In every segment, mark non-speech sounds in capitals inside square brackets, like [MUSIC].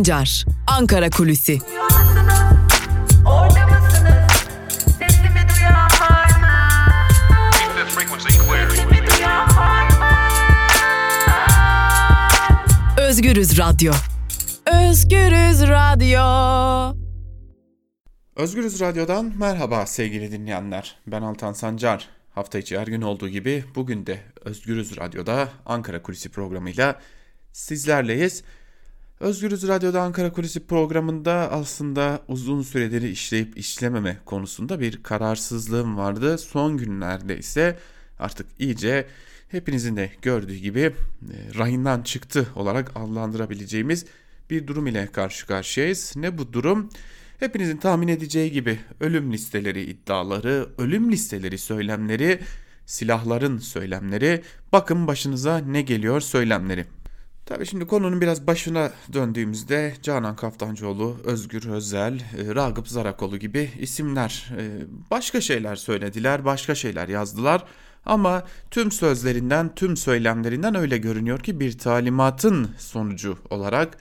Sancar, Ankara Kulüsi. Özgürüz Radyo. Özgürüz Radyo. Özgürüz Radyo'dan merhaba sevgili dinleyenler. Ben Altan Sancar. Hafta içi her gün olduğu gibi bugün de Özgürüz Radyo'da Ankara Kulisi programıyla sizlerleyiz. Özgürüz Radyo'da Ankara Kulisi programında aslında uzun süredir işleyip işlememe konusunda bir kararsızlığım vardı. Son günlerde ise artık iyice hepinizin de gördüğü gibi e, rayından çıktı olarak adlandırabileceğimiz bir durum ile karşı karşıyayız. Ne bu durum? Hepinizin tahmin edeceği gibi ölüm listeleri iddiaları, ölüm listeleri söylemleri, silahların söylemleri, bakın başınıza ne geliyor söylemleri. Tabii şimdi konunun biraz başına döndüğümüzde Canan Kaftancıoğlu, Özgür Özel, e, Ragıp Zarakoğlu gibi isimler e, başka şeyler söylediler, başka şeyler yazdılar. Ama tüm sözlerinden, tüm söylemlerinden öyle görünüyor ki bir talimatın sonucu olarak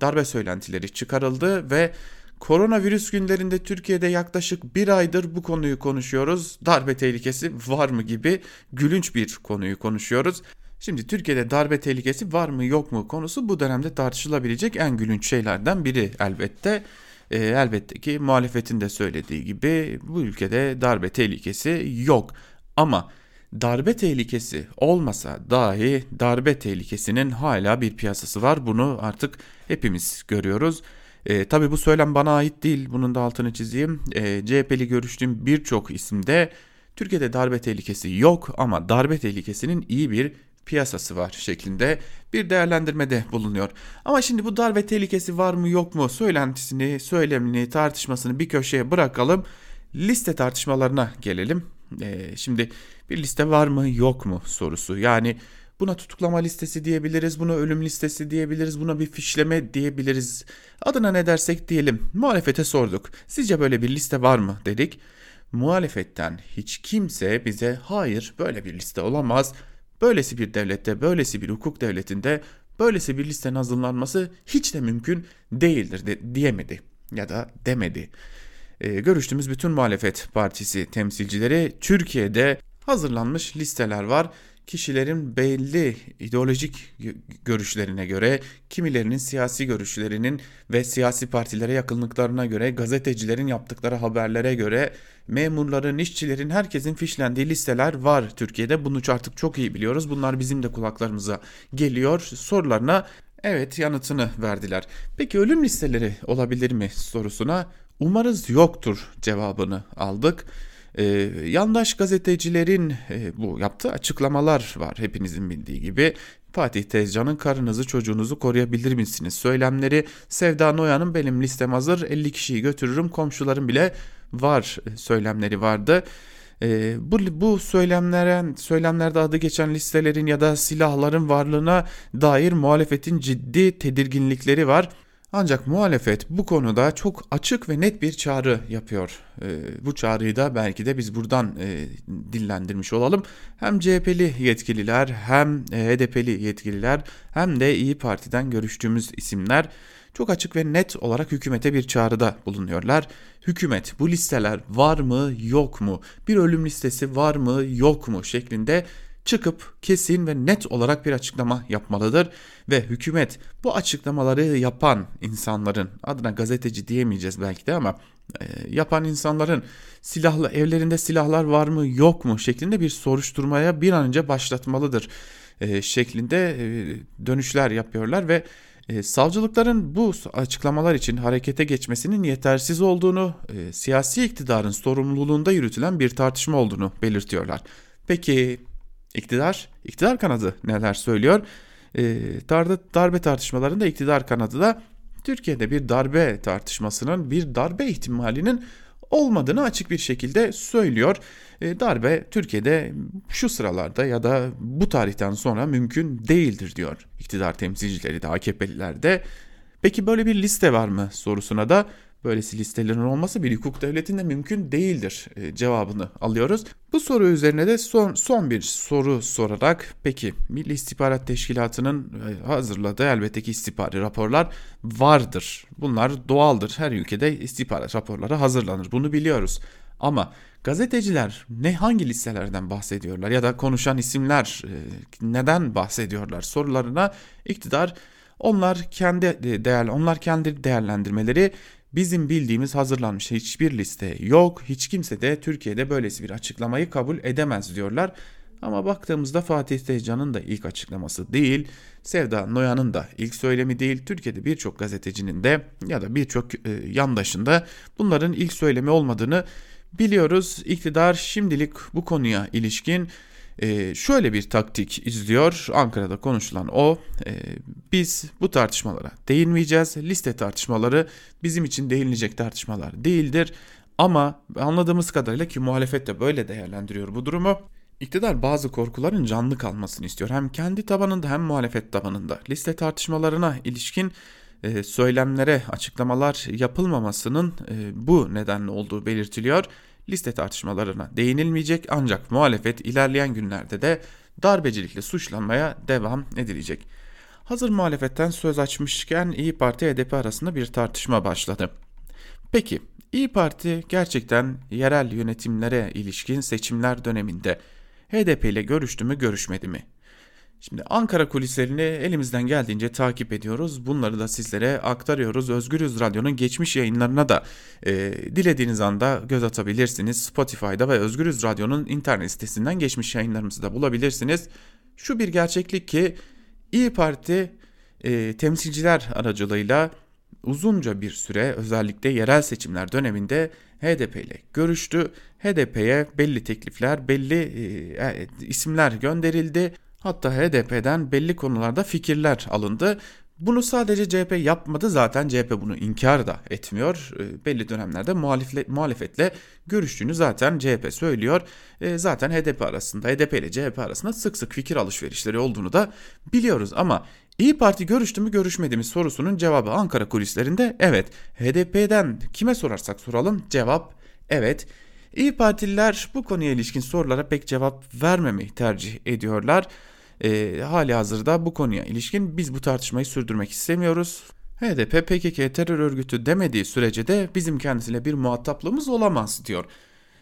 darbe söylentileri çıkarıldı ve koronavirüs günlerinde Türkiye'de yaklaşık bir aydır bu konuyu konuşuyoruz. Darbe tehlikesi var mı gibi gülünç bir konuyu konuşuyoruz. Şimdi Türkiye'de darbe tehlikesi var mı yok mu konusu bu dönemde tartışılabilecek en gülünç şeylerden biri elbette. E, elbette ki muhalefetin de söylediği gibi bu ülkede darbe tehlikesi yok. Ama darbe tehlikesi olmasa dahi darbe tehlikesinin hala bir piyasası var. Bunu artık hepimiz görüyoruz. E, tabii bu söylem bana ait değil. Bunun da altını çizeyim. E, CHP'li görüştüğüm birçok isimde Türkiye'de darbe tehlikesi yok ama darbe tehlikesinin iyi bir piyasası var şeklinde bir değerlendirmede bulunuyor. Ama şimdi bu darbe tehlikesi var mı yok mu söylentisini, söylemini, tartışmasını bir köşeye bırakalım. Liste tartışmalarına gelelim. Ee, şimdi bir liste var mı yok mu sorusu. Yani buna tutuklama listesi diyebiliriz, buna ölüm listesi diyebiliriz, buna bir fişleme diyebiliriz. Adına ne dersek diyelim. Muhalefete sorduk. Sizce böyle bir liste var mı dedik. Muhalefetten hiç kimse bize hayır böyle bir liste olamaz Böylesi bir devlette, böylesi bir hukuk devletinde böylesi bir listenin hazırlanması hiç de mümkün değildir de, diyemedi ya da demedi. Ee, görüştüğümüz bütün muhalefet partisi temsilcileri Türkiye'de hazırlanmış listeler var kişilerin belli ideolojik görüşlerine göre, kimilerinin siyasi görüşlerinin ve siyasi partilere yakınlıklarına göre, gazetecilerin yaptıkları haberlere göre, memurların, işçilerin, herkesin fişlendiği listeler var Türkiye'de. Bunu artık çok iyi biliyoruz. Bunlar bizim de kulaklarımıza geliyor. Sorularına evet yanıtını verdiler. Peki ölüm listeleri olabilir mi sorusuna umarız yoktur cevabını aldık. Ee, yandaş gazetecilerin e, bu yaptığı açıklamalar var hepinizin bildiği gibi. Fatih Tezcan'ın karınızı çocuğunuzu koruyabilir misiniz? Söylemleri Sevda Noyan'ın benim listem hazır 50 kişiyi götürürüm komşularım bile var e, söylemleri vardı. E, bu, bu söylemlerin söylemlerde adı geçen listelerin ya da silahların varlığına dair muhalefetin ciddi tedirginlikleri var. Ancak muhalefet bu konuda çok açık ve net bir çağrı yapıyor. E, bu çağrıyı da belki de biz buradan e, dillendirmiş olalım. Hem CHP'li yetkililer hem e, HDP'li yetkililer hem de İyi Parti'den görüştüğümüz isimler çok açık ve net olarak hükümete bir çağrıda bulunuyorlar. Hükümet bu listeler var mı yok mu bir ölüm listesi var mı yok mu şeklinde çıkıp kesin ve net olarak bir açıklama yapmalıdır ve hükümet bu açıklamaları yapan insanların adına gazeteci diyemeyeceğiz belki de ama e, yapan insanların silahlı evlerinde silahlar var mı yok mu şeklinde bir soruşturmaya bir an önce başlatmalıdır e, şeklinde e, dönüşler yapıyorlar ve e, savcılıkların bu açıklamalar için harekete geçmesinin yetersiz olduğunu, e, siyasi iktidarın sorumluluğunda yürütülen bir tartışma olduğunu belirtiyorlar. Peki İktidar, iktidar kanadı neler söylüyor? E, darbe, darbe tartışmalarında iktidar kanadı da Türkiye'de bir darbe tartışmasının, bir darbe ihtimalinin olmadığını açık bir şekilde söylüyor. E, darbe Türkiye'de şu sıralarda ya da bu tarihten sonra mümkün değildir diyor iktidar temsilcileri de AKP'liler de. Peki böyle bir liste var mı sorusuna da böylesi listelerin olması bir hukuk devletinde mümkün değildir e, cevabını alıyoruz. Bu soru üzerine de son, son bir soru sorarak peki Milli İstihbarat Teşkilatı'nın e, hazırladığı elbette ki istihbari raporlar vardır. Bunlar doğaldır. Her ülkede istihbarat raporları hazırlanır. Bunu biliyoruz. Ama gazeteciler ne hangi listelerden bahsediyorlar ya da konuşan isimler e, neden bahsediyorlar sorularına iktidar onlar kendi değer onlar kendi değerlendirmeleri bizim bildiğimiz hazırlanmış hiçbir liste yok. Hiç kimse de Türkiye'de böylesi bir açıklamayı kabul edemez diyorlar. Ama baktığımızda Fatih Tezcan'ın da ilk açıklaması değil, Sevda Noyan'ın da ilk söylemi değil, Türkiye'de birçok gazetecinin de ya da birçok e, yandaşında bunların ilk söylemi olmadığını biliyoruz. İktidar şimdilik bu konuya ilişkin e, şöyle bir taktik izliyor. Ankara'da konuşulan o. E, biz bu tartışmalara değinmeyeceğiz. Liste tartışmaları bizim için değinilecek tartışmalar değildir. Ama anladığımız kadarıyla ki muhalefet de böyle değerlendiriyor bu durumu. İktidar bazı korkuların canlı kalmasını istiyor. Hem kendi tabanında hem muhalefet tabanında. Liste tartışmalarına ilişkin e, söylemlere açıklamalar yapılmamasının e, bu nedenle olduğu belirtiliyor liste tartışmalarına değinilmeyecek ancak muhalefet ilerleyen günlerde de darbecilikle suçlanmaya devam edilecek. Hazır muhalefetten söz açmışken İyi Parti HDP arasında bir tartışma başladı. Peki İyi Parti gerçekten yerel yönetimlere ilişkin seçimler döneminde HDP ile görüştü mü görüşmedi mi? Şimdi Ankara kulislerini elimizden geldiğince takip ediyoruz. Bunları da sizlere aktarıyoruz. Özgürüz Radyo'nun geçmiş yayınlarına da e, dilediğiniz anda göz atabilirsiniz. Spotify'da ve Özgürüz Radyo'nun internet sitesinden geçmiş yayınlarımızı da bulabilirsiniz. Şu bir gerçeklik ki İyi Parti e, temsilciler aracılığıyla uzunca bir süre özellikle yerel seçimler döneminde HDP ile görüştü. HDP'ye belli teklifler, belli e, e, isimler gönderildi. Hatta HDP'den belli konularda fikirler alındı. Bunu sadece CHP yapmadı zaten CHP bunu inkar da etmiyor. E, belli dönemlerde muhalifle, muhalefetle görüştüğünü zaten CHP söylüyor. E, zaten HDP arasında HDP ile CHP arasında sık sık fikir alışverişleri olduğunu da biliyoruz. Ama İyi Parti görüştü mü görüşmedi mi sorusunun cevabı Ankara kulislerinde evet. HDP'den kime sorarsak soralım cevap evet. İyi Partililer bu konuya ilişkin sorulara pek cevap vermemeyi tercih ediyorlar e, hali hazırda bu konuya ilişkin biz bu tartışmayı sürdürmek istemiyoruz. HDP PKK terör örgütü demediği sürece de bizim kendisiyle bir muhataplığımız olamaz diyor.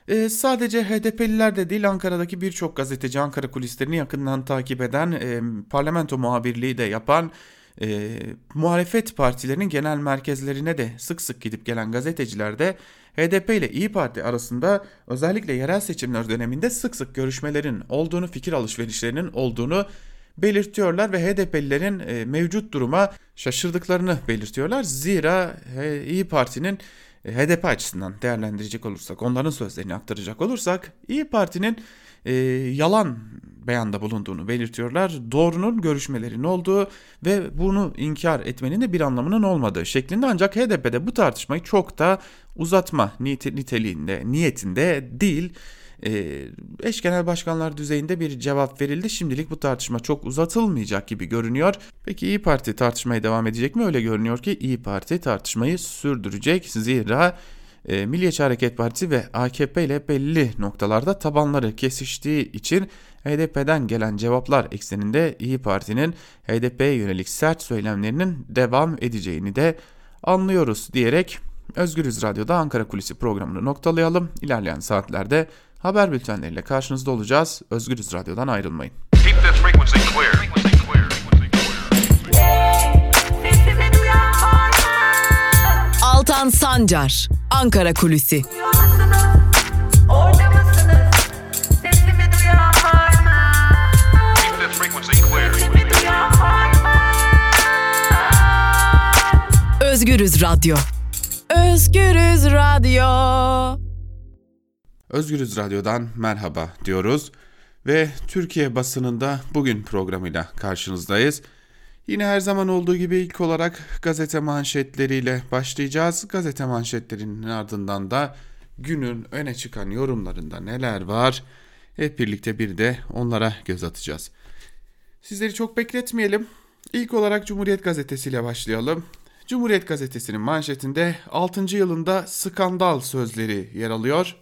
E, sadece HDP'liler de değil Ankara'daki birçok gazeteci Ankara kulislerini yakından takip eden e, parlamento muhabirliği de yapan e, muhalefet partilerinin genel merkezlerine de sık sık gidip gelen gazeteciler de HDP ile İyi Parti arasında özellikle yerel seçimler döneminde sık sık görüşmelerin olduğunu, fikir alışverişlerinin olduğunu belirtiyorlar ve HDP'lilerin e, mevcut duruma şaşırdıklarını belirtiyorlar. Zira İyi Parti'nin e, HDP açısından değerlendirecek olursak, onların sözlerini aktaracak olursak İyi Parti'nin e, yalan beyanda bulunduğunu belirtiyorlar. Doğrunun görüşmelerin olduğu ve bunu inkar etmenin de bir anlamının olmadığı şeklinde ancak HDP'de bu tartışmayı çok da uzatma niteliğinde, niyetinde değil. E, eş genel başkanlar düzeyinde bir cevap verildi. Şimdilik bu tartışma çok uzatılmayacak gibi görünüyor. Peki İyi Parti tartışmaya devam edecek mi? Öyle görünüyor ki İyi Parti tartışmayı sürdürecek. Zira e, Milliyetçi Hareket Partisi ve AKP ile belli noktalarda tabanları kesiştiği için HDP'den gelen cevaplar ekseninde İyi Parti'nin HDP'ye yönelik sert söylemlerinin devam edeceğini de anlıyoruz diyerek Özgürüz Radyo'da Ankara Kulisi programını noktalayalım. İlerleyen saatlerde haber bültenleriyle karşınızda olacağız. Özgürüz Radyo'dan ayrılmayın. Altan Sancar, Ankara Kulüsi. Özgürüz Radyo. Özgürüz Radyo. Özgürüz Radyo'dan merhaba diyoruz ve Türkiye basınında bugün programıyla karşınızdayız. Yine her zaman olduğu gibi ilk olarak gazete manşetleriyle başlayacağız. Gazete manşetlerinin ardından da günün öne çıkan yorumlarında neler var hep birlikte bir de onlara göz atacağız. Sizleri çok bekletmeyelim. İlk olarak Cumhuriyet Gazetesi ile başlayalım. Cumhuriyet Gazetesi'nin manşetinde 6. yılında skandal sözleri yer alıyor.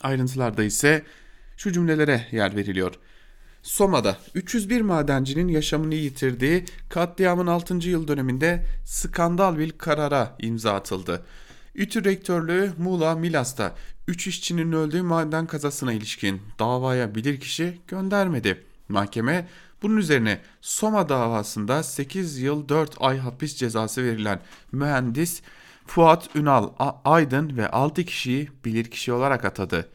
Ayrıntılarda ise şu cümlelere yer veriliyor. Soma'da 301 madencinin yaşamını yitirdiği katliamın 6. yıl döneminde skandal bir karara imza atıldı. İTÜ Rektörlüğü Muğla Milas'ta 3 işçinin öldüğü maden kazasına ilişkin davaya bilirkişi göndermedi. Mahkeme bunun üzerine Soma davasında 8 yıl 4 ay hapis cezası verilen mühendis Fuat Ünal Aydın ve 6 kişiyi bilirkişi olarak atadı.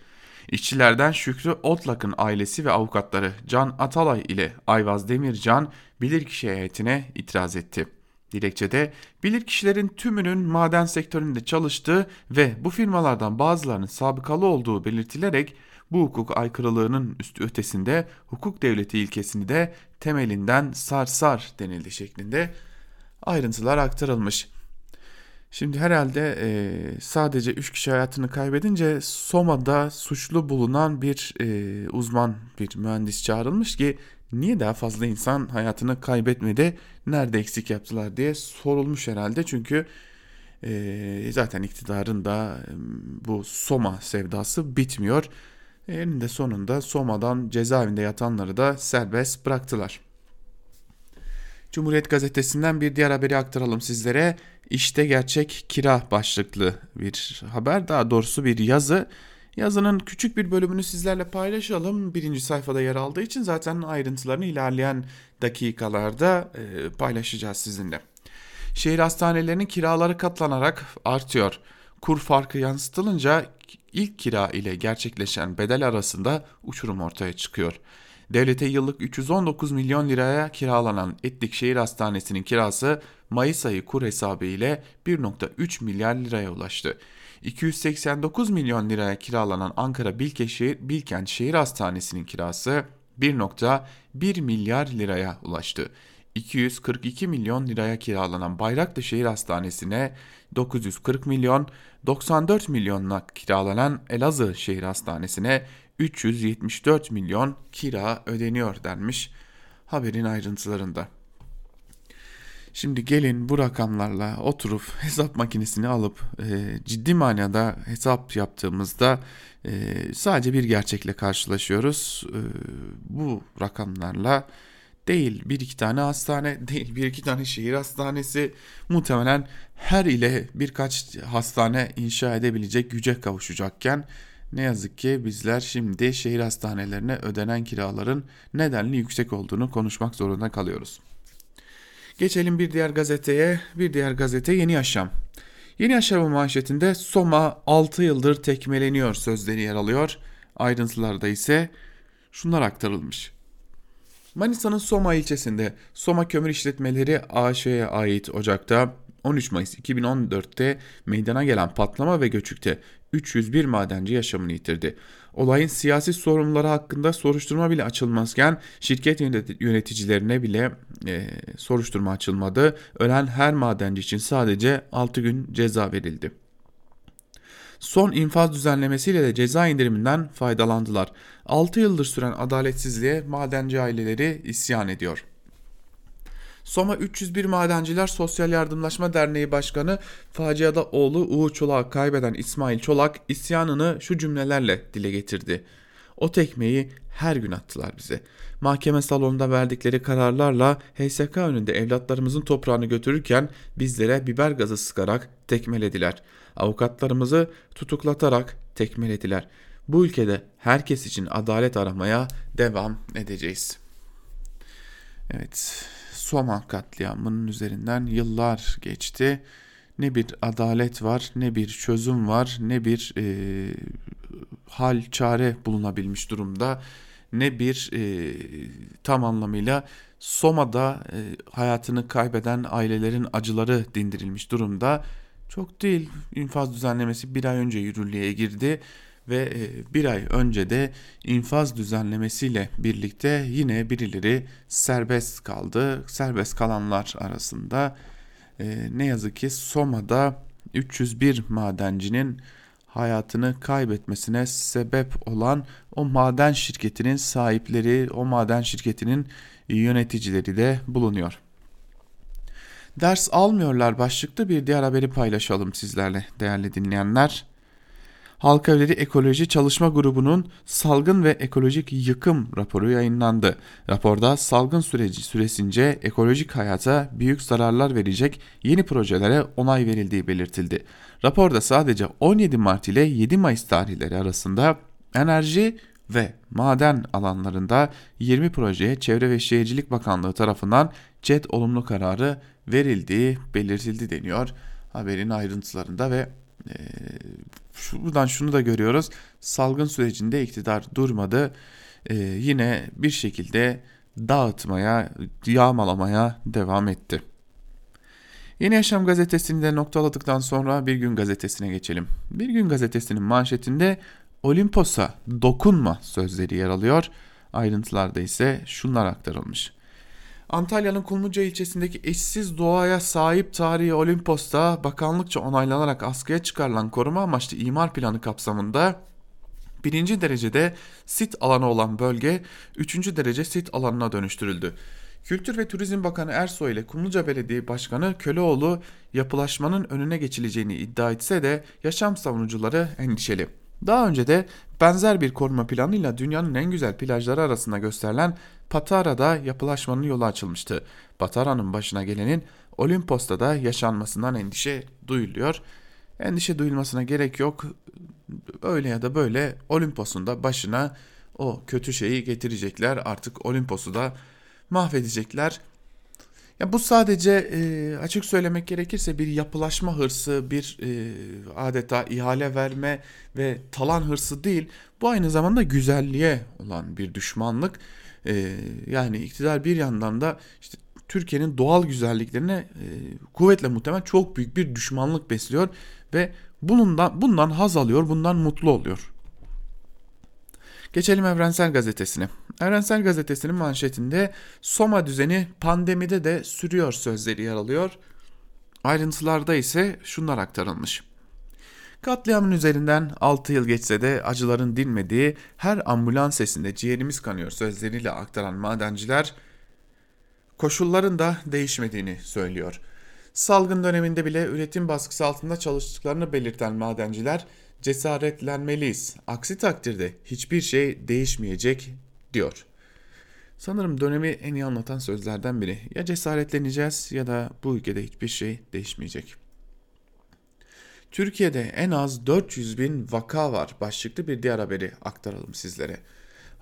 İşçilerden Şükrü Otlak'ın ailesi ve avukatları Can Atalay ile Ayvaz Demircan bilirkişi heyetine itiraz etti. Dilekçede bilirkişilerin tümünün maden sektöründe çalıştığı ve bu firmalardan bazılarının sabıkalı olduğu belirtilerek bu hukuk aykırılığının üstü ötesinde hukuk devleti ilkesini de temelinden sarsar denildi şeklinde ayrıntılar aktarılmış. Şimdi herhalde e, sadece 3 kişi hayatını kaybedince Soma'da suçlu bulunan bir e, uzman, bir mühendis çağrılmış ki niye daha fazla insan hayatını kaybetmedi, nerede eksik yaptılar diye sorulmuş herhalde. Çünkü e, zaten iktidarın da e, bu Soma sevdası bitmiyor. Eninde sonunda Soma'dan cezaevinde yatanları da serbest bıraktılar. Cumhuriyet Gazetesi'nden bir diğer haberi aktaralım sizlere. İşte gerçek kira başlıklı bir haber daha doğrusu bir yazı. Yazının küçük bir bölümünü sizlerle paylaşalım. Birinci sayfada yer aldığı için zaten ayrıntılarını ilerleyen dakikalarda e, paylaşacağız sizinle. Şehir hastanelerinin kiraları katlanarak artıyor. Kur farkı yansıtılınca ilk kira ile gerçekleşen bedel arasında uçurum ortaya çıkıyor. Devlete yıllık 319 milyon liraya kiralanan Etlik Şehir Hastanesi'nin kirası Mayıs ayı kur hesabı ile 1.3 milyar liraya ulaştı. 289 milyon liraya kiralanan Ankara Bilkeşehir, Bilkent Şehir Hastanesi'nin kirası 1.1 milyar liraya ulaştı. 242 milyon liraya kiralanan Bayraklı Şehir Hastanesi'ne 940 milyon, 94 milyonla kiralanan Elazığ Şehir Hastanesi'ne 374 milyon kira ödeniyor denmiş haberin ayrıntılarında. Şimdi gelin bu rakamlarla oturup [LAUGHS] hesap makinesini alıp e, ciddi manada hesap yaptığımızda e, sadece bir gerçekle karşılaşıyoruz. E, bu rakamlarla değil bir iki tane hastane [LAUGHS] değil bir iki tane şehir hastanesi muhtemelen her ile birkaç hastane inşa edebilecek güce kavuşacakken ne yazık ki bizler şimdi şehir hastanelerine ödenen kiraların nedenli yüksek olduğunu konuşmak zorunda kalıyoruz. Geçelim bir diğer gazeteye. Bir diğer gazete Yeni Yaşam. Yeni Yaşam'ın manşetinde Soma 6 yıldır tekmeleniyor sözleri yer alıyor. Ayrıntılarda ise şunlar aktarılmış. Manisa'nın Soma ilçesinde Soma Kömür İşletmeleri AŞ'ye ait Ocak'ta 13 Mayıs 2014'te meydana gelen patlama ve göçükte 301 madenci yaşamını yitirdi. Olayın siyasi sorumluları hakkında soruşturma bile açılmazken şirket yöneticilerine bile e, soruşturma açılmadı. Ölen her madenci için sadece 6 gün ceza verildi. Son infaz düzenlemesiyle de ceza indiriminden faydalandılar. 6 yıldır süren adaletsizliğe madenci aileleri isyan ediyor.'' Soma 301 Madenciler Sosyal Yardımlaşma Derneği Başkanı faciada oğlu Uğur Çolak'ı kaybeden İsmail Çolak isyanını şu cümlelerle dile getirdi. O tekmeyi her gün attılar bize. Mahkeme salonunda verdikleri kararlarla HSK önünde evlatlarımızın toprağını götürürken bizlere biber gazı sıkarak tekmelediler. Avukatlarımızı tutuklatarak tekmelediler. Bu ülkede herkes için adalet aramaya devam edeceğiz. Evet, Soma katliamının üzerinden yıllar geçti. Ne bir adalet var, ne bir çözüm var, ne bir e, hal çare bulunabilmiş durumda, ne bir e, tam anlamıyla Soma'da e, hayatını kaybeden ailelerin acıları dindirilmiş durumda. Çok değil infaz düzenlemesi bir ay önce yürürlüğe girdi ve e, bir ay önce de infaz düzenlemesiyle birlikte yine birileri serbest kaldı. Serbest kalanlar arasında e, ne yazık ki Soma'da 301 madencinin hayatını kaybetmesine sebep olan o maden şirketinin sahipleri, o maden şirketinin yöneticileri de bulunuyor. Ders almıyorlar başlıklı bir diğer haberi paylaşalım sizlerle değerli dinleyenler. Halk Evleri Ekoloji Çalışma Grubu'nun salgın ve ekolojik yıkım raporu yayınlandı. Raporda salgın süreci süresince ekolojik hayata büyük zararlar verecek yeni projelere onay verildiği belirtildi. Raporda sadece 17 Mart ile 7 Mayıs tarihleri arasında enerji ve maden alanlarında 20 projeye Çevre ve Şehircilik Bakanlığı tarafından CED olumlu kararı verildiği belirtildi deniyor haberin ayrıntılarında ve e, buradan şunu da görüyoruz. Salgın sürecinde iktidar durmadı. E, yine bir şekilde dağıtmaya, yağmalamaya devam etti. Yeni Yaşam gazetesini de noktaladıktan sonra Bir Gün gazetesine geçelim. Bir Gün gazetesinin manşetinde Olimpos'a dokunma sözleri yer alıyor. Ayrıntılarda ise şunlar aktarılmış. Antalya'nın Kulmuca ilçesindeki eşsiz doğaya sahip tarihi Olimpos'ta bakanlıkça onaylanarak askıya çıkarılan koruma amaçlı imar planı kapsamında birinci derecede sit alanı olan bölge üçüncü derece sit alanına dönüştürüldü. Kültür ve Turizm Bakanı Ersoy ile Kumluca Belediye Başkanı Köleoğlu yapılaşmanın önüne geçileceğini iddia etse de yaşam savunucuları endişeli. Daha önce de benzer bir koruma planıyla dünyanın en güzel plajları arasında gösterilen Patara'da yapılaşmanın yolu açılmıştı. Patara'nın başına gelenin Olimpos'ta da yaşanmasından endişe duyuluyor. Endişe duyulmasına gerek yok. Öyle ya da böyle Olimpos'un da başına o kötü şeyi getirecekler. Artık Olimpos'u da mahvedecekler. Ya bu sadece e, açık söylemek gerekirse bir yapılaşma hırsı, bir e, adeta ihale verme ve talan hırsı değil. Bu aynı zamanda güzelliğe olan bir düşmanlık. E, yani iktidar bir yandan da işte Türkiye'nin doğal güzelliklerine e, kuvvetle muhtemel çok büyük bir düşmanlık besliyor ve bundan bundan haz alıyor, bundan mutlu oluyor. Geçelim Evrensel Gazetesi'ne. Evrensel Gazetesi'nin manşetinde Soma düzeni pandemide de sürüyor sözleri yer alıyor. Ayrıntılarda ise şunlar aktarılmış. Katliamın üzerinden 6 yıl geçse de acıların dinmediği her ambulans sesinde ciğerimiz kanıyor sözleriyle aktaran madenciler koşulların da değişmediğini söylüyor. Salgın döneminde bile üretim baskısı altında çalıştıklarını belirten madenciler cesaretlenmeliyiz. Aksi takdirde hiçbir şey değişmeyecek diyor. Sanırım dönemi en iyi anlatan sözlerden biri. Ya cesaretleneceğiz ya da bu ülkede hiçbir şey değişmeyecek. Türkiye'de en az 400 bin vaka var başlıklı bir diğer haberi aktaralım sizlere.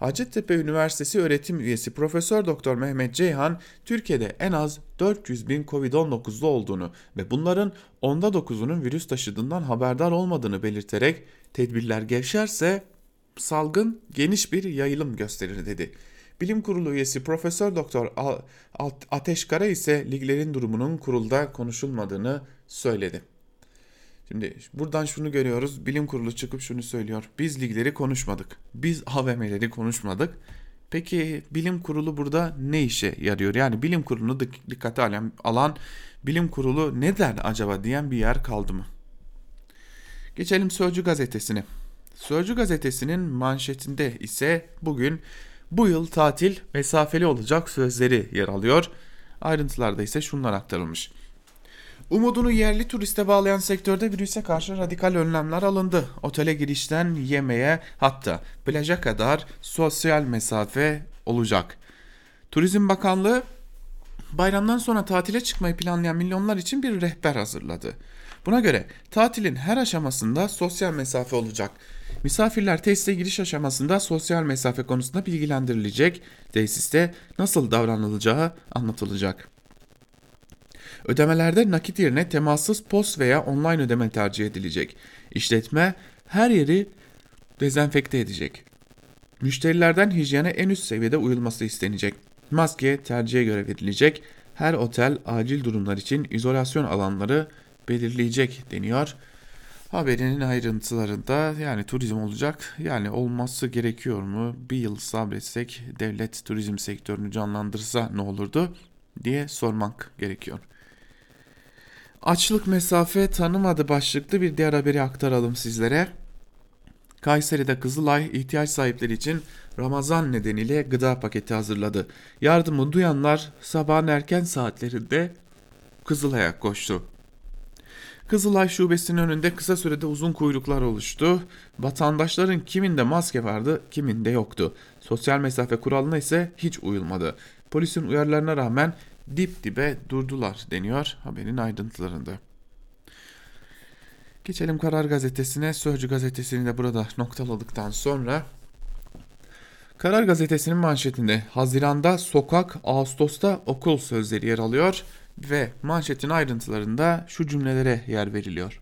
Hacettepe Üniversitesi öğretim üyesi Profesör Doktor Mehmet Ceyhan, Türkiye'de en az 400 bin Covid-19'lu olduğunu ve bunların onda 9'unun virüs taşıdığından haberdar olmadığını belirterek tedbirler gevşerse salgın geniş bir yayılım gösterir dedi. Bilim Kurulu üyesi Profesör Doktor Ateş Kara ise liglerin durumunun kurulda konuşulmadığını söyledi. Şimdi buradan şunu görüyoruz. Bilim kurulu çıkıp şunu söylüyor. Biz ligleri konuşmadık. Biz AVM'leri konuşmadık. Peki bilim kurulu burada ne işe yarıyor? Yani bilim kurulunu dikkate alan, alan bilim kurulu ne der acaba diyen bir yer kaldı mı? Geçelim Sözcü gazetesine. Sözcü gazetesinin manşetinde ise bugün bu yıl tatil mesafeli olacak sözleri yer alıyor. Ayrıntılarda ise şunlar aktarılmış. Umudunu yerli turiste bağlayan sektörde virüse karşı radikal önlemler alındı. Otele girişten yemeğe hatta plaja kadar sosyal mesafe olacak. Turizm Bakanlığı bayramdan sonra tatile çıkmayı planlayan milyonlar için bir rehber hazırladı. Buna göre tatilin her aşamasında sosyal mesafe olacak. Misafirler tesise giriş aşamasında sosyal mesafe konusunda bilgilendirilecek, tesiste nasıl davranılacağı anlatılacak. Ödemelerde nakit yerine temassız post veya online ödeme tercih edilecek. İşletme her yeri dezenfekte edecek. Müşterilerden hijyene en üst seviyede uyulması istenecek. Maske tercihe göre verilecek. Her otel acil durumlar için izolasyon alanları belirleyecek deniyor. Haberinin ayrıntılarında yani turizm olacak. Yani olması gerekiyor mu? Bir yıl sabretsek devlet turizm sektörünü canlandırsa ne olurdu diye sormak gerekiyor. Açlık mesafe tanımadı başlıklı bir diğer haberi aktaralım sizlere. Kayseri'de Kızılay ihtiyaç sahipleri için Ramazan nedeniyle gıda paketi hazırladı. Yardımı duyanlar sabahın erken saatlerinde Kızılay'a koştu. Kızılay şubesinin önünde kısa sürede uzun kuyruklar oluştu. Vatandaşların kiminde maske vardı, kiminde yoktu. Sosyal mesafe kuralına ise hiç uyulmadı. Polisin uyarılarına rağmen dip dibe durdular deniyor haberin ayrıntılarında. Geçelim Karar Gazetesi'ne. Sözcü Gazetesi'ni de burada noktaladıktan sonra Karar Gazetesi'nin manşetinde Haziran'da sokak, Ağustos'ta okul sözleri yer alıyor ve manşetin ayrıntılarında şu cümlelere yer veriliyor.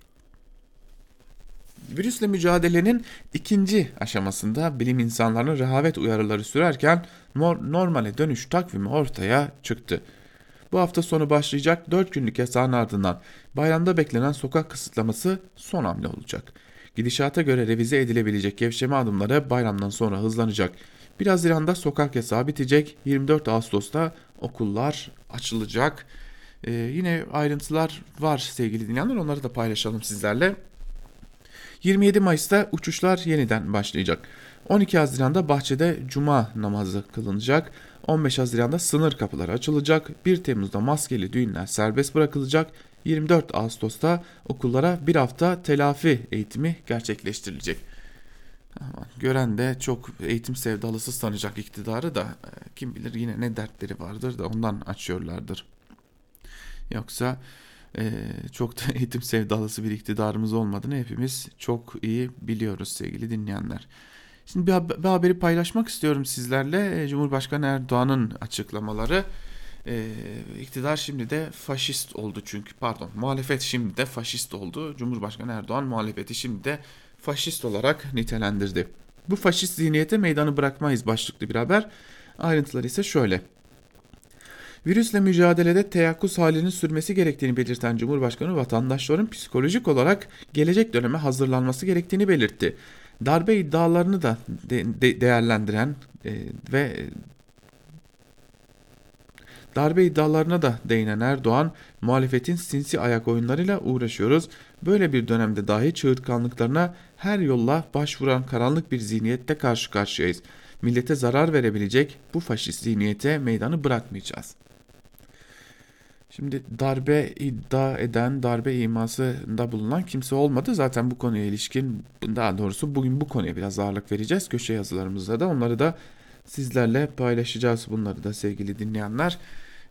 Virüsle mücadelenin ikinci aşamasında bilim insanlarının rehavet uyarıları sürerken normale dönüş takvimi ortaya çıktı. Bu hafta sonu başlayacak 4 günlük yasağın ardından bayramda beklenen sokak kısıtlaması son hamle olacak. Gidişata göre revize edilebilecek gevşeme adımları bayramdan sonra hızlanacak. 1 Haziran'da sokak yasağı bitecek. 24 Ağustos'ta okullar açılacak. Ee, yine ayrıntılar var sevgili dinleyenler onları da paylaşalım sizlerle. 27 Mayıs'ta uçuşlar yeniden başlayacak. 12 Haziran'da bahçede cuma namazı kılınacak. 15 Haziran'da sınır kapıları açılacak. 1 Temmuz'da maskeli düğünler serbest bırakılacak. 24 Ağustos'ta okullara bir hafta telafi eğitimi gerçekleştirilecek. gören de çok eğitim sevdalısı sanacak iktidarı da e, kim bilir yine ne dertleri vardır da ondan açıyorlardır. Yoksa e, çok da [LAUGHS] eğitim sevdalısı bir iktidarımız olmadığını hepimiz çok iyi biliyoruz sevgili dinleyenler. Şimdi bir, bir haberi paylaşmak istiyorum sizlerle. E, Cumhurbaşkanı Erdoğan'ın açıklamaları. Ee, iktidar şimdi de faşist oldu çünkü pardon muhalefet şimdi de faşist oldu. Cumhurbaşkanı Erdoğan muhalefeti şimdi de faşist olarak nitelendirdi. Bu faşist zihniyete meydanı bırakmayız başlıklı bir haber. Ayrıntıları ise şöyle. Virüsle mücadelede teyakkuz halinin sürmesi gerektiğini belirten Cumhurbaşkanı vatandaşların psikolojik olarak gelecek döneme hazırlanması gerektiğini belirtti. Darbe iddialarını da de, de, değerlendiren e, ve darbe iddialarına da değinen Erdoğan, muhalefetin sinsi ayak oyunlarıyla uğraşıyoruz. Böyle bir dönemde dahi çığırtkanlıklarına her yolla başvuran karanlık bir zihniyette karşı karşıyayız. Millete zarar verebilecek bu faşist zihniyete meydanı bırakmayacağız. Şimdi darbe iddia eden, darbe imasında bulunan kimse olmadı. Zaten bu konuya ilişkin, daha doğrusu bugün bu konuya biraz ağırlık vereceğiz. Köşe yazılarımızda da onları da sizlerle paylaşacağız. Bunları da sevgili dinleyenler.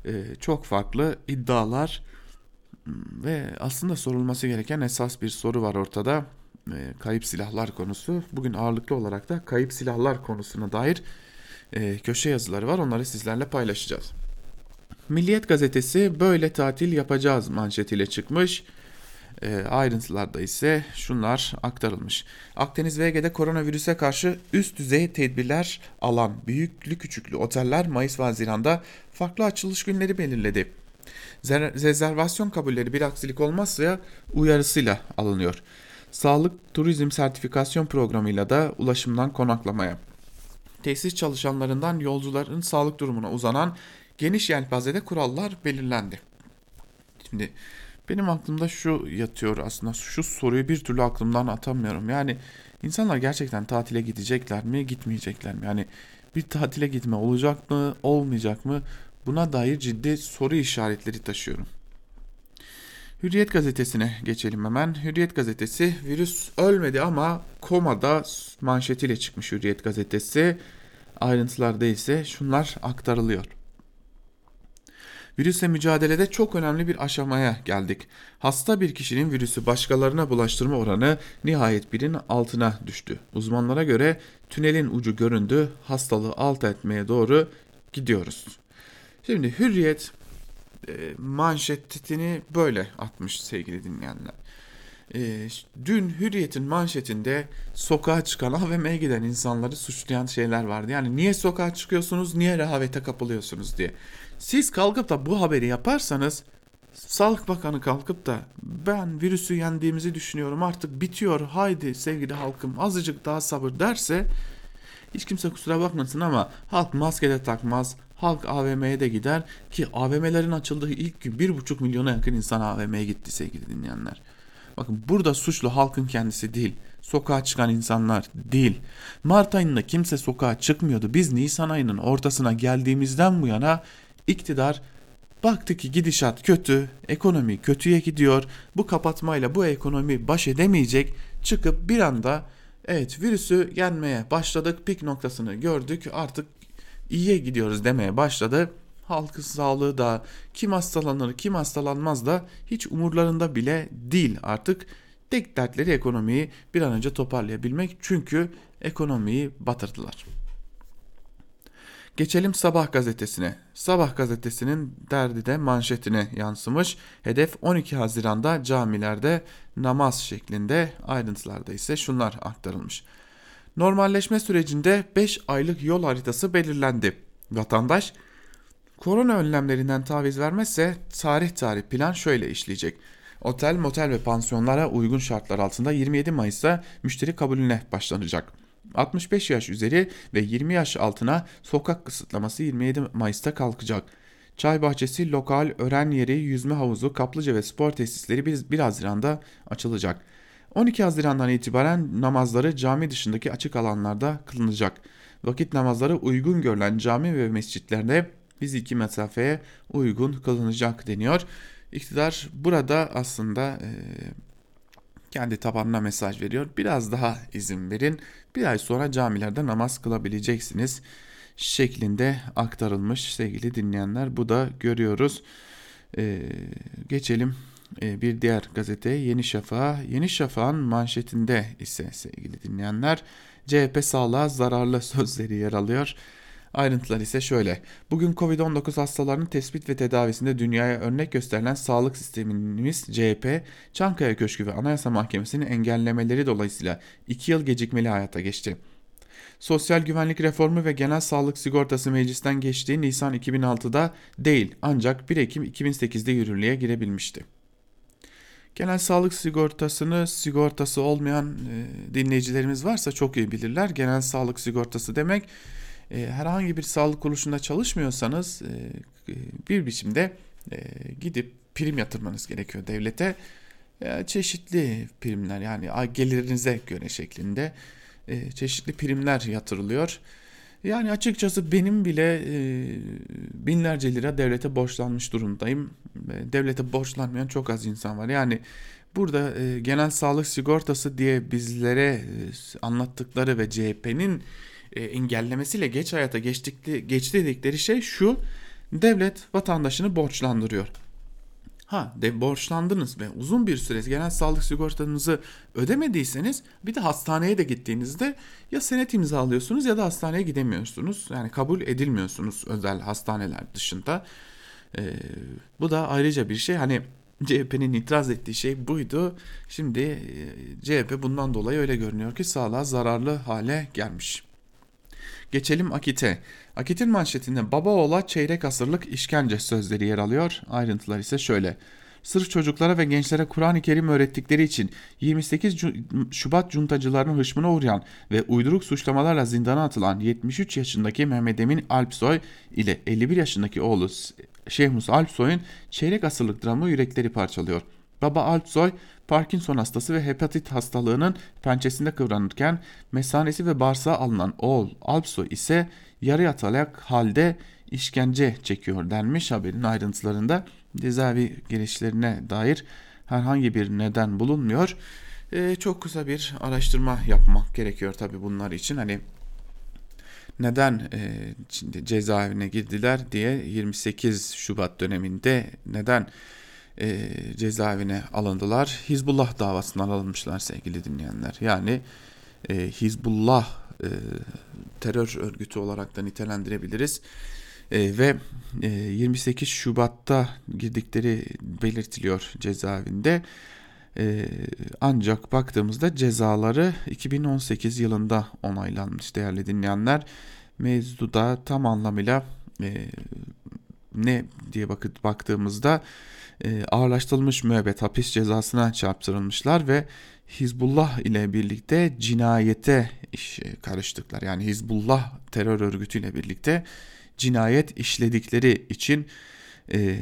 Ee, çok farklı iddialar hmm, ve aslında sorulması gereken esas bir soru var ortada. Ee, kayıp silahlar konusu. Bugün ağırlıklı olarak da kayıp silahlar konusuna dair e, köşe yazıları var. Onları sizlerle paylaşacağız. Milliyet gazetesi böyle tatil yapacağız manşetiyle çıkmış. E, ayrıntılarda ise şunlar aktarılmış. Akdeniz ve Ege'de koronavirüse karşı üst düzey tedbirler alan büyüklü küçüklü oteller Mayıs ve Haziran'da farklı açılış günleri belirledi. Rezervasyon kabulleri bir aksilik olmazsa uyarısıyla alınıyor. Sağlık Turizm Sertifikasyon Programı'yla da ulaşımdan konaklamaya, tesis çalışanlarından yolcuların sağlık durumuna uzanan geniş yelpazede kurallar belirlendi. Şimdi benim aklımda şu yatıyor aslında şu soruyu bir türlü aklımdan atamıyorum. Yani insanlar gerçekten tatile gidecekler mi gitmeyecekler mi? Yani bir tatile gitme olacak mı olmayacak mı? Buna dair ciddi soru işaretleri taşıyorum. Hürriyet gazetesine geçelim hemen. Hürriyet gazetesi virüs ölmedi ama komada manşetiyle çıkmış Hürriyet gazetesi. Ayrıntılarda ise şunlar aktarılıyor. Virüsle mücadelede çok önemli bir aşamaya geldik. Hasta bir kişinin virüsü başkalarına bulaştırma oranı nihayet birin altına düştü. Uzmanlara göre tünelin ucu göründü, hastalığı alt etmeye doğru gidiyoruz. Şimdi Hürriyet e, manşetini böyle atmış sevgili dinleyenler. E, dün Hürriyet'in manşetinde sokağa çıkan AVM'ye giden insanları suçlayan şeyler vardı. Yani niye sokağa çıkıyorsunuz, niye rehavete kapılıyorsunuz diye. Siz kalkıp da bu haberi yaparsanız Sağlık Bakanı kalkıp da ben virüsü yendiğimizi düşünüyorum artık bitiyor haydi sevgili halkım azıcık daha sabır derse hiç kimse kusura bakmasın ama halk maske de takmaz halk AVM'ye de gider ki AVM'lerin açıldığı ilk gün 1,5 milyona yakın insan AVM'ye gitti sevgili dinleyenler. Bakın burada suçlu halkın kendisi değil sokağa çıkan insanlar değil. Mart ayında kimse sokağa çıkmıyordu. Biz Nisan ayının ortasına geldiğimizden bu yana iktidar Baktı ki gidişat kötü, ekonomi kötüye gidiyor. Bu kapatmayla bu ekonomi baş edemeyecek. Çıkıp bir anda evet virüsü yenmeye başladık. Pik noktasını gördük. Artık iyiye gidiyoruz demeye başladı. Halkın sağlığı da kim hastalanır kim hastalanmaz da hiç umurlarında bile değil artık. Tek dertleri ekonomiyi bir an önce toparlayabilmek çünkü ekonomiyi batırdılar. Geçelim Sabah gazetesine. Sabah gazetesinin derdi de manşetine yansımış. Hedef 12 Haziran'da camilerde namaz şeklinde ayrıntılarda ise şunlar aktarılmış. Normalleşme sürecinde 5 aylık yol haritası belirlendi. Vatandaş korona önlemlerinden taviz vermezse tarih tarih plan şöyle işleyecek. Otel, motel ve pansiyonlara uygun şartlar altında 27 Mayıs'ta müşteri kabulüne başlanacak. 65 yaş üzeri ve 20 yaş altına sokak kısıtlaması 27 Mayıs'ta kalkacak. Çay bahçesi, lokal, öğren yeri, yüzme havuzu, kaplıca ve spor tesisleri 1 Haziran'da açılacak. 12 Haziran'dan itibaren namazları cami dışındaki açık alanlarda kılınacak. Vakit namazları uygun görülen cami ve mescitlerde fiziki mesafeye uygun kılınacak deniyor. İktidar burada aslında e, kendi tabanına mesaj veriyor. Biraz daha izin verin. Bir ay sonra camilerde namaz kılabileceksiniz şeklinde aktarılmış sevgili dinleyenler. Bu da görüyoruz. Ee, geçelim ee, bir diğer gazete Yeni Şafak'a. Yeni Şafak'ın manşetinde ise sevgili dinleyenler CHP sağlığa zararlı [LAUGHS] sözleri yer alıyor. Ayrıntılar ise şöyle. Bugün Covid-19 hastalarının tespit ve tedavisinde dünyaya örnek gösterilen sağlık sistemimiz CHP, Çankaya Köşkü ve Anayasa Mahkemesi'nin engellemeleri dolayısıyla 2 yıl gecikmeli hayata geçti. Sosyal Güvenlik Reformu ve Genel Sağlık Sigortası meclisten geçtiği Nisan 2006'da değil ancak 1 Ekim 2008'de yürürlüğe girebilmişti. Genel sağlık sigortasını sigortası olmayan e, dinleyicilerimiz varsa çok iyi bilirler. Genel sağlık sigortası demek e, herhangi bir sağlık kuruluşunda çalışmıyorsanız e, bir biçimde e, gidip prim yatırmanız gerekiyor devlete. E, çeşitli primler yani gelirinize göre şeklinde e, çeşitli primler yatırılıyor. Yani açıkçası benim bile e, binlerce lira devlete borçlanmış durumdayım. E, devlete borçlanmayan çok az insan var. Yani burada e, genel sağlık sigortası diye bizlere e, anlattıkları ve CHP'nin e, engellemesiyle geç hayata geçtikli, geçti dedikleri şey şu. Devlet vatandaşını borçlandırıyor. Ha de borçlandınız ve uzun bir süre genel sağlık sigortanızı ödemediyseniz bir de hastaneye de gittiğinizde ya senet imzalıyorsunuz ya da hastaneye gidemiyorsunuz. Yani kabul edilmiyorsunuz özel hastaneler dışında. Ee, bu da ayrıca bir şey hani CHP'nin itiraz ettiği şey buydu. Şimdi e, CHP bundan dolayı öyle görünüyor ki sağlığa zararlı hale gelmiş. Geçelim Akit'e. Akit'in manşetinde baba oğla çeyrek asırlık işkence sözleri yer alıyor. Ayrıntılar ise şöyle. Sırf çocuklara ve gençlere Kur'an-ı Kerim öğrettikleri için 28 Şubat cuntacılarının hışmına uğrayan ve uyduruk suçlamalarla zindana atılan 73 yaşındaki Mehmet Emin Alpsoy ile 51 yaşındaki oğlu Şehmus Alpsoy'un çeyrek asırlık dramı yürekleri parçalıyor. Baba Alpsoy Parkinson hastası ve hepatit hastalığının pençesinde kıvranırken mesanesi ve bağırsağı alınan oğul Alpsoy ise yarı yatalak halde işkence çekiyor denmiş haberin ayrıntılarında cezaevi girişlerine dair herhangi bir neden bulunmuyor. Ee, çok kısa bir araştırma yapmak gerekiyor tabi bunlar için hani neden e, cezaevine girdiler diye 28 Şubat döneminde neden e, cezaevine alındılar. Hizbullah davasından alınmışlar sevgili dinleyenler. Yani e, Hizbullah e, terör örgütü olarak da nitelendirebiliriz. E, ve e, 28 Şubat'ta girdikleri belirtiliyor cezaevinde. E, ancak baktığımızda cezaları 2018 yılında onaylanmış değerli dinleyenler. Mevzuda tam anlamıyla e, ne diye bakıp baktığımızda e, ağırlaştırılmış müebbet hapis cezasına çarptırılmışlar ve Hizbullah ile birlikte cinayete iş, karıştıklar. Yani Hizbullah terör örgütüyle birlikte cinayet işledikleri için e,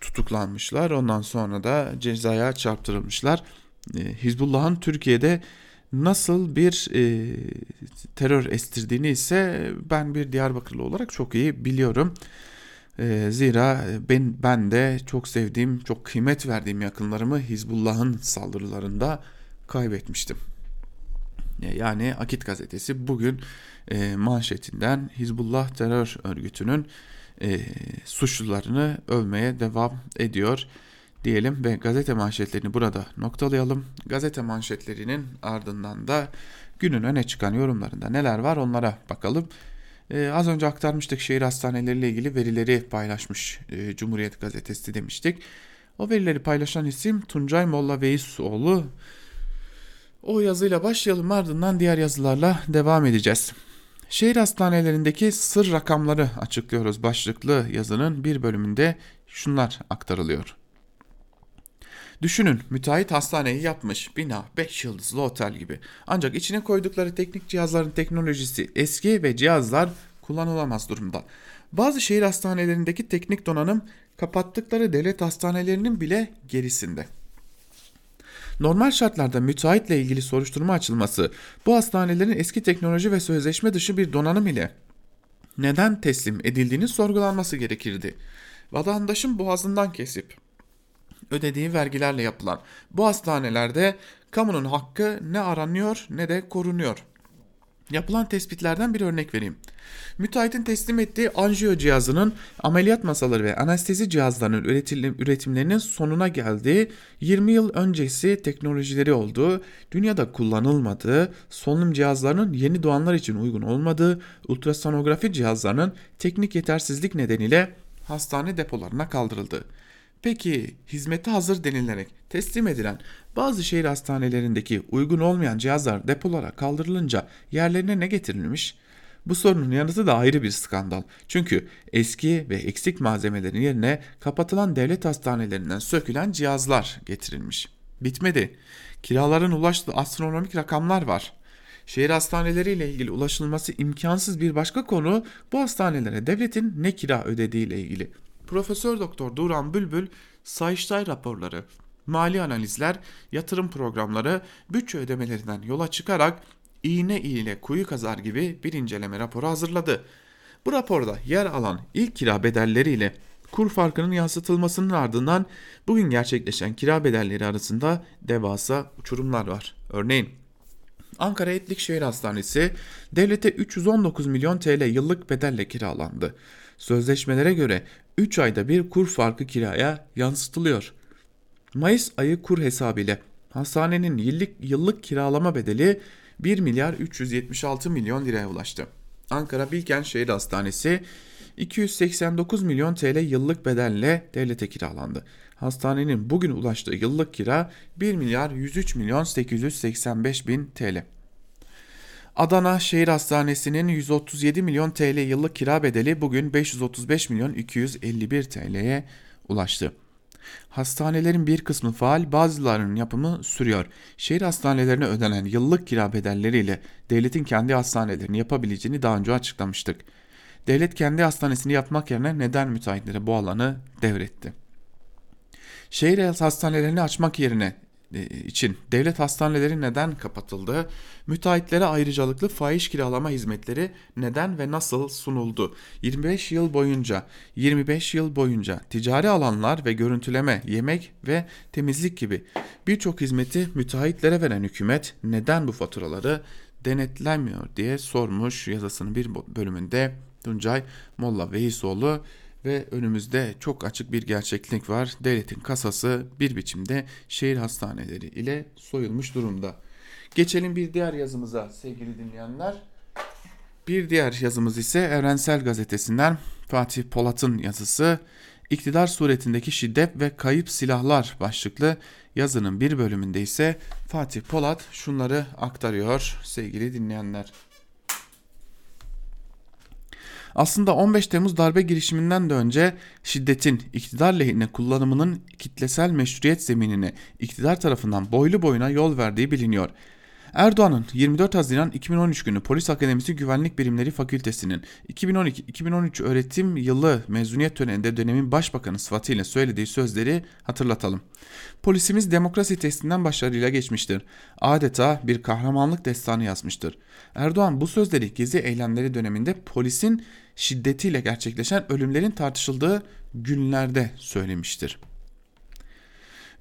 tutuklanmışlar. Ondan sonra da cezaya çarptırılmışlar. E, Hizbullah'ın Türkiye'de nasıl bir e, terör estirdiğini ise ben bir Diyarbakırlı olarak çok iyi biliyorum. E, zira ben, ben de çok sevdiğim, çok kıymet verdiğim yakınlarımı Hizbullah'ın saldırılarında kaybetmiştim. E, yani Akit gazetesi bugün e, manşetinden Hizbullah terör örgütünün e, suçlularını övmeye devam ediyor diyelim ve gazete manşetlerini burada noktalayalım. Gazete manşetlerinin ardından da günün öne çıkan yorumlarında neler var onlara bakalım. Ee, az önce aktarmıştık şehir hastaneleriyle ilgili verileri paylaşmış e, Cumhuriyet Gazetesi demiştik. O verileri paylaşan isim Tuncay Molla Veisoğlu. O yazıyla başlayalım ardından diğer yazılarla devam edeceğiz. Şehir hastanelerindeki sır rakamları açıklıyoruz başlıklı yazının bir bölümünde şunlar aktarılıyor. Düşünün müteahhit hastaneyi yapmış bina 5 yıldızlı otel gibi. Ancak içine koydukları teknik cihazların teknolojisi eski ve cihazlar kullanılamaz durumda. Bazı şehir hastanelerindeki teknik donanım kapattıkları devlet hastanelerinin bile gerisinde. Normal şartlarda müteahhitle ilgili soruşturma açılması bu hastanelerin eski teknoloji ve sözleşme dışı bir donanım ile neden teslim edildiğini sorgulanması gerekirdi. Vatandaşın boğazından kesip ödediği vergilerle yapılan bu hastanelerde kamunun hakkı ne aranıyor ne de korunuyor. Yapılan tespitlerden bir örnek vereyim. Müteahhitin teslim ettiği anjiyo cihazının ameliyat masaları ve anestezi cihazlarının üretimlerinin sonuna geldiği 20 yıl öncesi teknolojileri olduğu, dünyada kullanılmadığı, solunum cihazlarının yeni doğanlar için uygun olmadığı, ultrasonografi cihazlarının teknik yetersizlik nedeniyle hastane depolarına kaldırıldı. Peki hizmete hazır denilerek teslim edilen bazı şehir hastanelerindeki uygun olmayan cihazlar depolara kaldırılınca yerlerine ne getirilmiş? Bu sorunun yanıtı da ayrı bir skandal. Çünkü eski ve eksik malzemelerin yerine kapatılan devlet hastanelerinden sökülen cihazlar getirilmiş. Bitmedi. Kiraların ulaştığı astronomik rakamlar var. Şehir hastaneleriyle ilgili ulaşılması imkansız bir başka konu bu hastanelere devletin ne kira ödediği ile ilgili. Profesör Doktor Duran Bülbül, Sayıştay raporları, mali analizler, yatırım programları, bütçe ödemelerinden yola çıkarak iğne ile kuyu kazar gibi bir inceleme raporu hazırladı. Bu raporda yer alan ilk kira bedelleriyle kur farkının yansıtılmasının ardından bugün gerçekleşen kira bedelleri arasında devasa uçurumlar var. Örneğin Ankara Etlik Şehir Hastanesi devlete 319 milyon TL yıllık bedelle kiralandı. Sözleşmelere göre 3 ayda bir kur farkı kiraya yansıtılıyor. Mayıs ayı kur hesabıyla hastanenin yıllık, yıllık kiralama bedeli 1 milyar 376 milyon liraya ulaştı. Ankara Bilkent Şehir Hastanesi 289 milyon TL yıllık bedelle devlete kiralandı. Hastanenin bugün ulaştığı yıllık kira 1 milyar 103 milyon 885 bin TL. Adana Şehir Hastanesi'nin 137 milyon TL yıllık kira bedeli bugün 535 milyon 251 TL'ye ulaştı. Hastanelerin bir kısmı faal, bazılarının yapımı sürüyor. Şehir hastanelerine ödenen yıllık kira bedelleriyle devletin kendi hastanelerini yapabileceğini daha önce açıklamıştık. Devlet kendi hastanesini yapmak yerine neden müteahhitlere bu alanı devretti? Şehir hastanelerini açmak yerine için devlet hastaneleri neden kapatıldı? Müteahhitlere ayrıcalıklı fahiş kiralama hizmetleri neden ve nasıl sunuldu? 25 yıl boyunca 25 yıl boyunca ticari alanlar ve görüntüleme, yemek ve temizlik gibi birçok hizmeti müteahhitlere veren hükümet neden bu faturaları denetlenmiyor diye sormuş yazısının bir bölümünde Tuncay Molla Veisoğlu ve önümüzde çok açık bir gerçeklik var. Devletin kasası bir biçimde şehir hastaneleri ile soyulmuş durumda. Geçelim bir diğer yazımıza sevgili dinleyenler. Bir diğer yazımız ise Evrensel Gazetesi'nden Fatih Polat'ın yazısı İktidar suretindeki şiddet ve kayıp silahlar başlıklı yazının bir bölümünde ise Fatih Polat şunları aktarıyor sevgili dinleyenler. Aslında 15 Temmuz darbe girişiminden de önce şiddetin iktidar lehine kullanımının kitlesel meşruiyet zeminine iktidar tarafından boylu boyuna yol verdiği biliniyor. Erdoğan'ın 24 Haziran 2013 günü Polis Akademisi Güvenlik Birimleri Fakültesi'nin 2012-2013 öğretim yılı mezuniyet töreninde dönemin başbakanı sıfatıyla söylediği sözleri hatırlatalım. Polisimiz demokrasi testinden başarıyla geçmiştir. Adeta bir kahramanlık destanı yazmıştır. Erdoğan bu sözleri gezi eylemleri döneminde polisin şiddetiyle gerçekleşen ölümlerin tartışıldığı günlerde söylemiştir.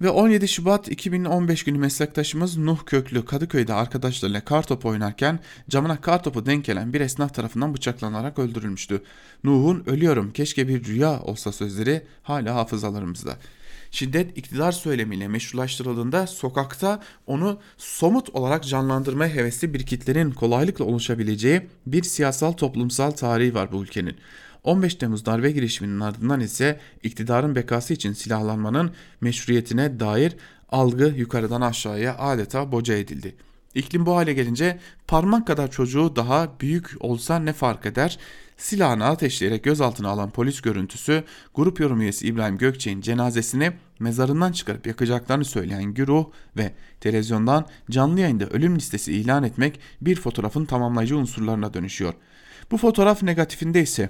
Ve 17 Şubat 2015 günü meslektaşımız Nuh Köklü Kadıköy'de arkadaşlarıyla kartopu oynarken camına kartopu denk gelen bir esnaf tarafından bıçaklanarak öldürülmüştü. Nuh'un ölüyorum keşke bir rüya olsa sözleri hala hafızalarımızda. Şiddet iktidar söylemiyle meşrulaştırıldığında sokakta onu somut olarak canlandırmaya hevesli bir kitlenin kolaylıkla oluşabileceği bir siyasal toplumsal tarihi var bu ülkenin. 15 Temmuz darbe girişiminin ardından ise iktidarın bekası için silahlanmanın meşruiyetine dair algı yukarıdan aşağıya adeta boca edildi. İklim bu hale gelince parmak kadar çocuğu daha büyük olsa ne fark eder? Silahını ateşleyerek gözaltına alan polis görüntüsü grup yorum üyesi İbrahim Gökçe'nin cenazesini mezarından çıkarıp yakacaklarını söyleyen güruh ve televizyondan canlı yayında ölüm listesi ilan etmek bir fotoğrafın tamamlayıcı unsurlarına dönüşüyor. Bu fotoğraf negatifinde ise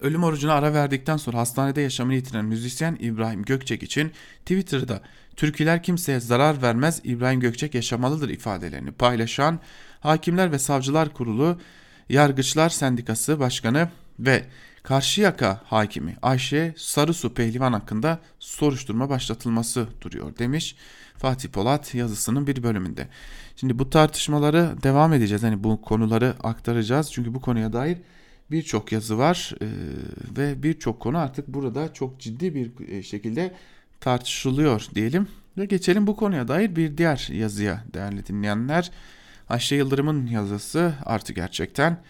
Ölüm orucuna ara verdikten sonra hastanede yaşamını yitiren müzisyen İbrahim Gökçek için Twitter'da Türküler kimseye zarar vermez İbrahim Gökçek yaşamalıdır ifadelerini paylaşan Hakimler ve Savcılar Kurulu Yargıçlar Sendikası Başkanı ve Karşıyaka Hakimi Ayşe Sarısu Pehlivan hakkında soruşturma başlatılması duruyor demiş Fatih Polat yazısının bir bölümünde. Şimdi bu tartışmaları devam edeceğiz. Hani bu konuları aktaracağız. Çünkü bu konuya dair birçok yazı var e, ve birçok konu artık burada çok ciddi bir e, şekilde tartışılıyor diyelim. Ve geçelim bu konuya dair bir diğer yazıya değerli dinleyenler. Ayşe Yıldırım'ın yazısı artı gerçekten.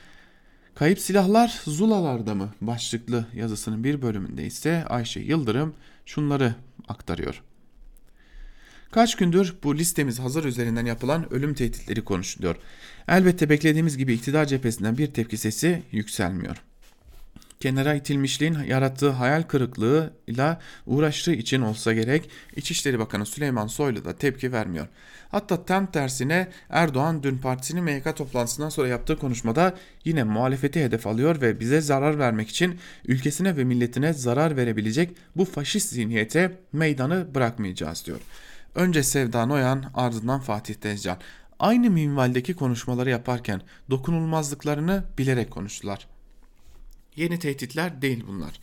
Kayıp silahlar Zulalarda mı başlıklı yazısının bir bölümünde ise Ayşe Yıldırım şunları aktarıyor. Kaç gündür bu listemiz hazır üzerinden yapılan ölüm tehditleri konuşuluyor. Elbette beklediğimiz gibi iktidar cephesinden bir tepki sesi yükselmiyor. Kenara itilmişliğin yarattığı hayal kırıklığıyla uğraştığı için olsa gerek İçişleri Bakanı Süleyman Soylu da tepki vermiyor. Hatta tam tersine Erdoğan dün partisinin MYK toplantısından sonra yaptığı konuşmada yine muhalefeti hedef alıyor ve bize zarar vermek için ülkesine ve milletine zarar verebilecek bu faşist zihniyete meydanı bırakmayacağız diyor. Önce Sevda Noyan ardından Fatih Tezcan. Aynı minvaldeki konuşmaları yaparken dokunulmazlıklarını bilerek konuştular. Yeni tehditler değil bunlar.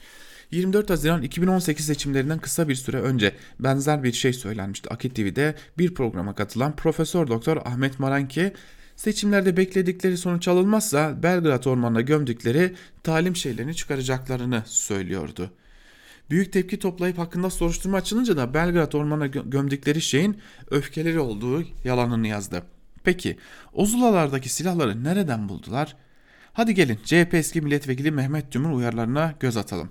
24 Haziran 2018 seçimlerinden kısa bir süre önce benzer bir şey söylenmişti. Akit TV'de bir programa katılan Profesör Doktor Ahmet Maranki seçimlerde bekledikleri sonuç alınmazsa Belgrad Ormanı'na gömdükleri talim şeylerini çıkaracaklarını söylüyordu. Büyük tepki toplayıp hakkında soruşturma açılınca da Belgrad ormana gömdükleri şeyin öfkeleri olduğu yalanını yazdı. Peki o zulalardaki silahları nereden buldular? Hadi gelin CHP eski milletvekili Mehmet Tüm'ün uyarılarına göz atalım.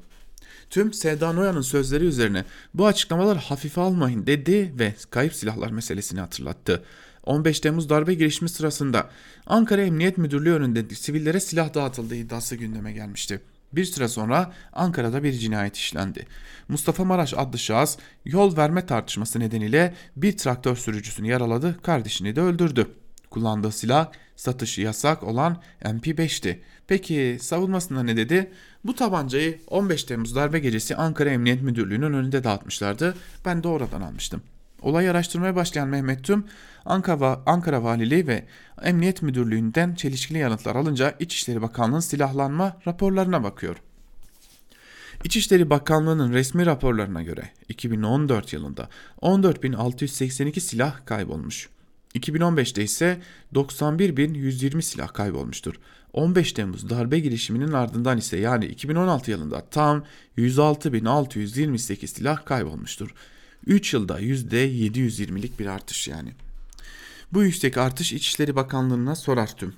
Tüm Seda Noyan'ın sözleri üzerine bu açıklamalar hafife almayın dedi ve kayıp silahlar meselesini hatırlattı. 15 Temmuz darbe girişimi sırasında Ankara Emniyet Müdürlüğü önünde sivillere silah dağıtıldığı iddiası gündeme gelmişti. Bir süre sonra Ankara'da bir cinayet işlendi. Mustafa Maraş adlı şahıs yol verme tartışması nedeniyle bir traktör sürücüsünü yaraladı, kardeşini de öldürdü. Kullandığı silah satışı yasak olan MP5'ti. Peki savunmasında ne dedi? Bu tabancayı 15 Temmuz darbe gecesi Ankara Emniyet Müdürlüğü'nün önünde dağıtmışlardı. Ben de oradan almıştım. Olayı araştırmaya başlayan Mehmet Tüm, Ankara, Ankara Valiliği ve Emniyet Müdürlüğü'nden çelişkili yanıtlar alınca İçişleri Bakanlığı'nın silahlanma raporlarına bakıyor. İçişleri Bakanlığı'nın resmi raporlarına göre 2014 yılında 14.682 silah kaybolmuş. 2015'te ise 91.120 silah kaybolmuştur. 15 Temmuz darbe girişiminin ardından ise yani 2016 yılında tam 106.628 silah kaybolmuştur. 3 yılda %720'lik bir artış yani. Bu yüksek artış İçişleri Bakanlığı'na sorar tüm.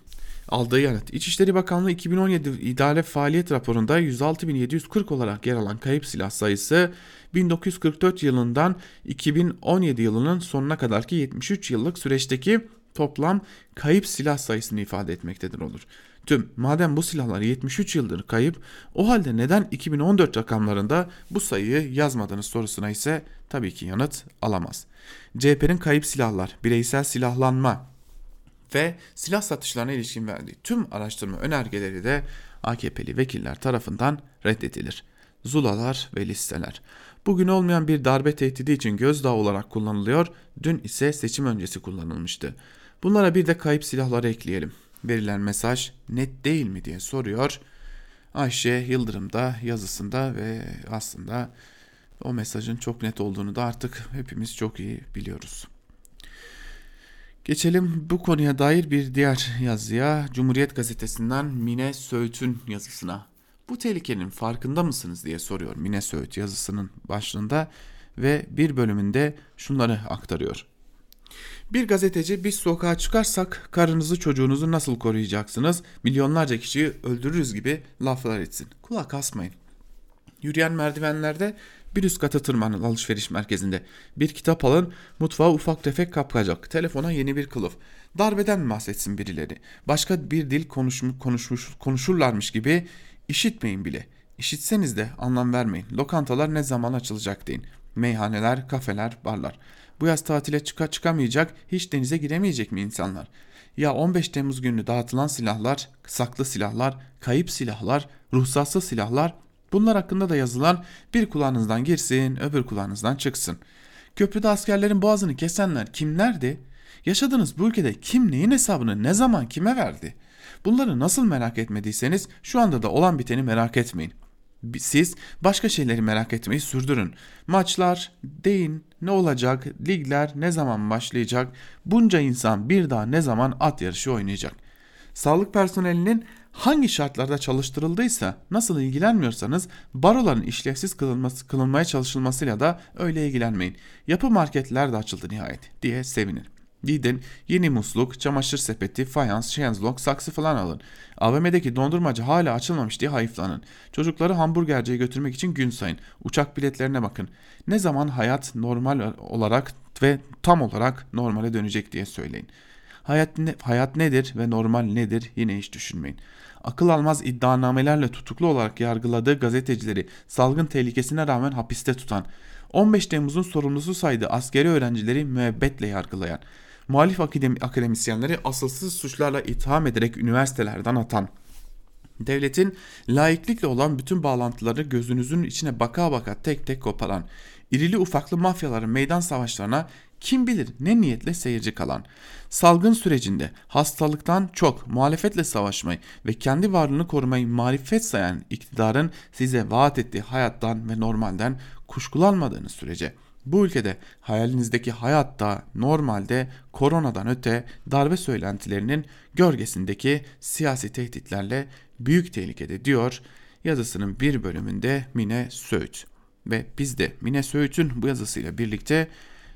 Aldığı yanıt. İçişleri Bakanlığı 2017 idare faaliyet raporunda 106.740 olarak yer alan kayıp silah sayısı 1944 yılından 2017 yılının sonuna kadarki 73 yıllık süreçteki toplam kayıp silah sayısını ifade etmektedir olur. Tüm madem bu silahlar 73 yıldır kayıp o halde neden 2014 rakamlarında bu sayıyı yazmadınız sorusuna ise tabii ki yanıt alamaz. CHP'nin kayıp silahlar, bireysel silahlanma ve silah satışlarına ilişkin verdiği tüm araştırma önergeleri de AKP'li vekiller tarafından reddedilir. Zulalar ve listeler. Bugün olmayan bir darbe tehdidi için gözdağı olarak kullanılıyor, dün ise seçim öncesi kullanılmıştı. Bunlara bir de kayıp silahları ekleyelim. Verilen mesaj net değil mi diye soruyor. Ayşe Yıldırım da yazısında ve aslında o mesajın çok net olduğunu da artık hepimiz çok iyi biliyoruz. Geçelim bu konuya dair bir diğer yazıya Cumhuriyet Gazetesi'nden Mine Söğüt'ün yazısına. Bu tehlikenin farkında mısınız diye soruyor Mine Söğüt yazısının başlığında ve bir bölümünde şunları aktarıyor. Bir gazeteci biz sokağa çıkarsak karınızı çocuğunuzu nasıl koruyacaksınız? Milyonlarca kişiyi öldürürüz gibi laflar etsin. Kulak asmayın. Yürüyen merdivenlerde bir üst kata tırmanın alışveriş merkezinde. Bir kitap alın, mutfağa ufak tefek kapkacak. Telefona yeni bir kılıf. Darbeden bahsetsin birileri. Başka bir dil konuşmuş, konuşmuş, konuşurlarmış gibi işitmeyin bile. İşitseniz de anlam vermeyin. Lokantalar ne zaman açılacak deyin. Meyhaneler, kafeler, barlar. Bu yaz tatile çıka çıkamayacak, hiç denize giremeyecek mi insanlar? Ya 15 Temmuz günü dağıtılan silahlar, saklı silahlar, kayıp silahlar, ruhsatsız silahlar bunlar hakkında da yazılan bir kulağınızdan girsin, öbür kulağınızdan çıksın. Köprüde askerlerin boğazını kesenler kimlerdi? Yaşadığınız bu ülkede kim neyin hesabını ne zaman kime verdi? Bunları nasıl merak etmediyseniz şu anda da olan biteni merak etmeyin. Siz başka şeyleri merak etmeyi sürdürün. Maçlar, deyin, ne olacak, ligler ne zaman başlayacak, bunca insan bir daha ne zaman at yarışı oynayacak. Sağlık personelinin hangi şartlarda çalıştırıldıysa nasıl ilgilenmiyorsanız baroların işlevsiz kılınması, kılınmaya çalışılmasıyla da öyle ilgilenmeyin. Yapı marketler de açıldı nihayet diye sevinin. Gidin yeni musluk, çamaşır sepeti, fayans, şenzlok, saksı falan alın. AVM'deki dondurmacı hala açılmamış diye hayıflanın. Çocukları hamburgerciye götürmek için gün sayın. Uçak biletlerine bakın. Ne zaman hayat normal olarak ve tam olarak normale dönecek diye söyleyin. Hayat, ne, hayat nedir ve normal nedir yine hiç düşünmeyin. Akıl almaz iddianamelerle tutuklu olarak yargıladığı gazetecileri salgın tehlikesine rağmen hapiste tutan, 15 Temmuz'un sorumlusu saydığı askeri öğrencileri müebbetle yargılayan, muhalif akademisyenleri asılsız suçlarla itham ederek üniversitelerden atan, devletin laiklikle olan bütün bağlantıları gözünüzün içine baka baka tek tek koparan, irili ufaklı mafyaların meydan savaşlarına kim bilir ne niyetle seyirci kalan, salgın sürecinde hastalıktan çok muhalefetle savaşmayı ve kendi varlığını korumayı marifet sayan iktidarın size vaat ettiği hayattan ve normalden kuşkulanmadığınız sürece bu ülkede hayalinizdeki hayatta normalde koronadan öte darbe söylentilerinin gölgesindeki siyasi tehditlerle büyük tehlikede diyor yazısının bir bölümünde Mine Söğüt. Ve biz de Mine Söğüt'ün bu yazısıyla birlikte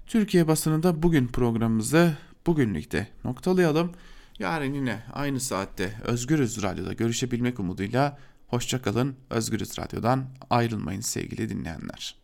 Türkiye basınında bugün programımızı bugünlükte noktalayalım. Yarın yine aynı saatte Özgürüz Radyo'da görüşebilmek umuduyla hoşçakalın. Özgürüz Radyo'dan ayrılmayın sevgili dinleyenler.